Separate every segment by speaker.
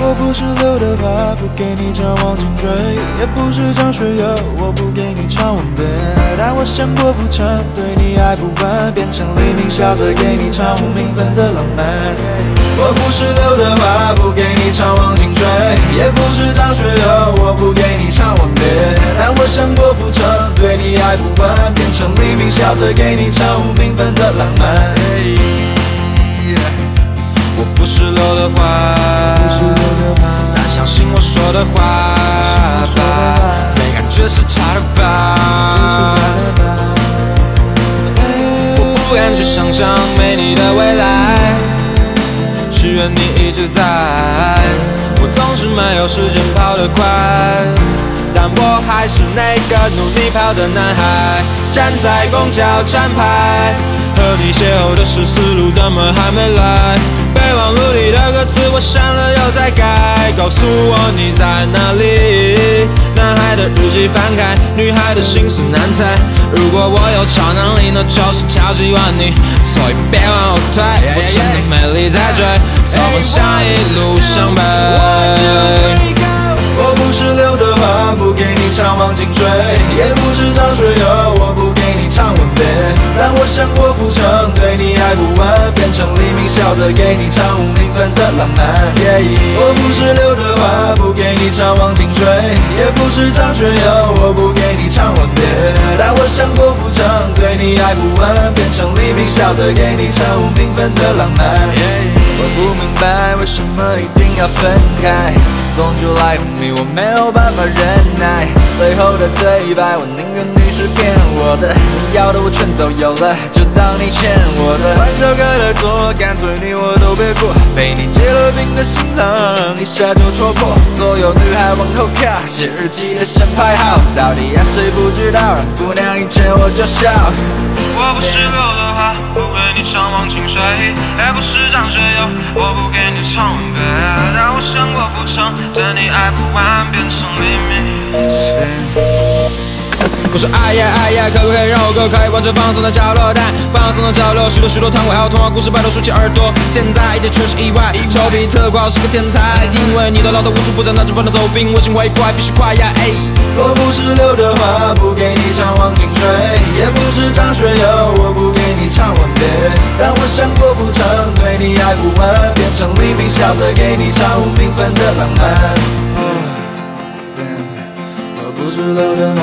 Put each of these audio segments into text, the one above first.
Speaker 1: 我不是刘德华，不给你唱忘情追，也不是张学友，我不给你唱吻别。但我像郭富城，对你爱不完，变成黎明笑着给你唱无名分的浪漫。我不是刘德华，不给你唱忘情追，也不是张学友，我不给你唱吻别。但我像郭富城，对你爱不完，变成黎明笑着给你唱无名分的浪漫。
Speaker 2: 我不是刘德华，我说的话，没感觉是假的吧？我不敢去想象没你的未来，许愿你一直在。我总是没有时间跑得快，但我还是那个努力跑的男孩，站在公交站牌。和你邂逅的十四路怎么还没来？备忘录里的歌词我删了又再改，告诉我你在哪里？男孩的日记翻开，女孩的心思难猜。如果我有超能力，那就是超级玩你，所以别往后退，我真的没力在追，从梦想一路向北。
Speaker 1: 我不是刘德华，不给你唱王金追，也不是张学友，我。但我像郭富城，对你爱不完，变成黎明笑着给你唱无名分的浪漫。我不是刘德华，不给你唱忘情水，也不是张学友，我不给你唱吻别。但我像郭富城，对你爱不完，变成黎明笑着给你唱无名分的浪漫。我不明白为什么一定要分开。Don't you like me？我没有办法忍耐。最后的对白，我宁愿你是骗我的。你要的我全都有了，就当你欠我的。玩笑开太多，干脆你我都别过。被你结了冰的心脏，一下就戳破。所有女孩往后靠，写日记的先排号。到底爱谁不知道，让姑娘一见我就笑。
Speaker 2: 我不是刘德华，不忘情水，也不是张学友，我不给你唱吻别。但我像郭富城，对你爱不完，变成黎明。我说哎呀哎呀，可不可以让我哥可以完全放松的角落？但放松的角落，许多许多糖果还有童话故事，拜托竖起耳朵。现在一切全是意外，丘比特果然是个天才，因为你的唠叨无处不在，那就不能走冰，我心会快，必须快呀！哎，
Speaker 1: 我不是刘德华，不给你唱王金别。但我像郭富城，对你爱不完，变成黎明笑着给你唱无名分的浪漫。我不是刘德华，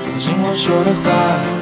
Speaker 1: 相信我说的话。